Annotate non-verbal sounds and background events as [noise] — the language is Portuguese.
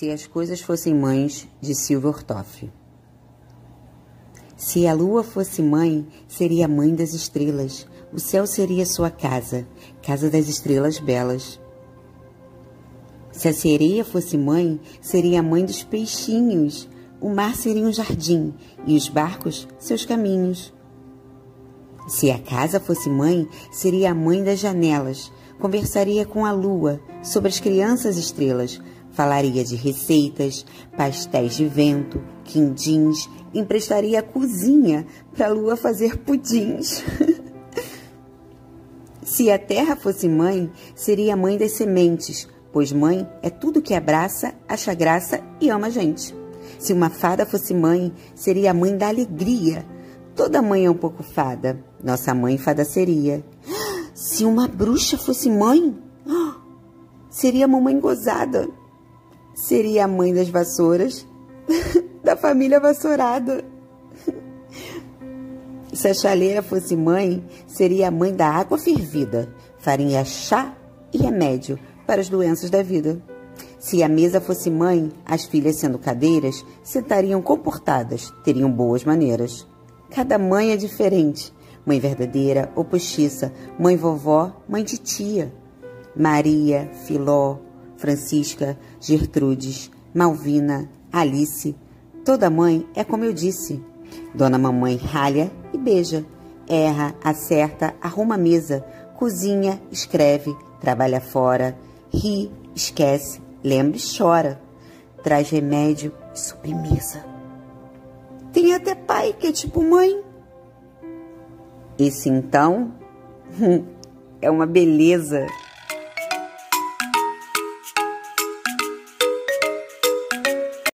Se as coisas fossem mães, de Silvio Ortoff. Se a lua fosse mãe, seria mãe das estrelas. O céu seria sua casa, casa das estrelas belas. Se a sereia fosse mãe, seria mãe dos peixinhos. O mar seria um jardim e os barcos seus caminhos. Se a casa fosse mãe, seria a mãe das janelas. Conversaria com a lua sobre as crianças estrelas, Falaria de receitas, pastéis de vento, quindins, emprestaria a cozinha para a lua fazer pudins. [laughs] Se a terra fosse mãe, seria mãe das sementes, pois mãe é tudo que abraça, acha graça e ama a gente. Se uma fada fosse mãe, seria a mãe da alegria. Toda mãe é um pouco fada, nossa mãe fada seria. [gasps] Se uma bruxa fosse mãe, [gasps] seria a mamãe gozada seria a mãe das vassouras, [laughs] da família vassourada. Se a chaleira fosse mãe, seria a mãe da água fervida, faria chá e remédio para as doenças da vida. Se a mesa fosse mãe, as filhas sendo cadeiras, sentariam comportadas, teriam boas maneiras. Cada mãe é diferente. Mãe verdadeira ou postiça, mãe vovó, mãe de tia. Maria, Filó, Francisca, Gertrudes, Malvina, Alice. Toda mãe é como eu disse. Dona Mamãe ralha e beija, erra, acerta, arruma a mesa, cozinha, escreve, trabalha fora, ri, esquece, lembra e chora, traz remédio e sobremesa. Tem até pai que é tipo mãe. Esse então [laughs] é uma beleza.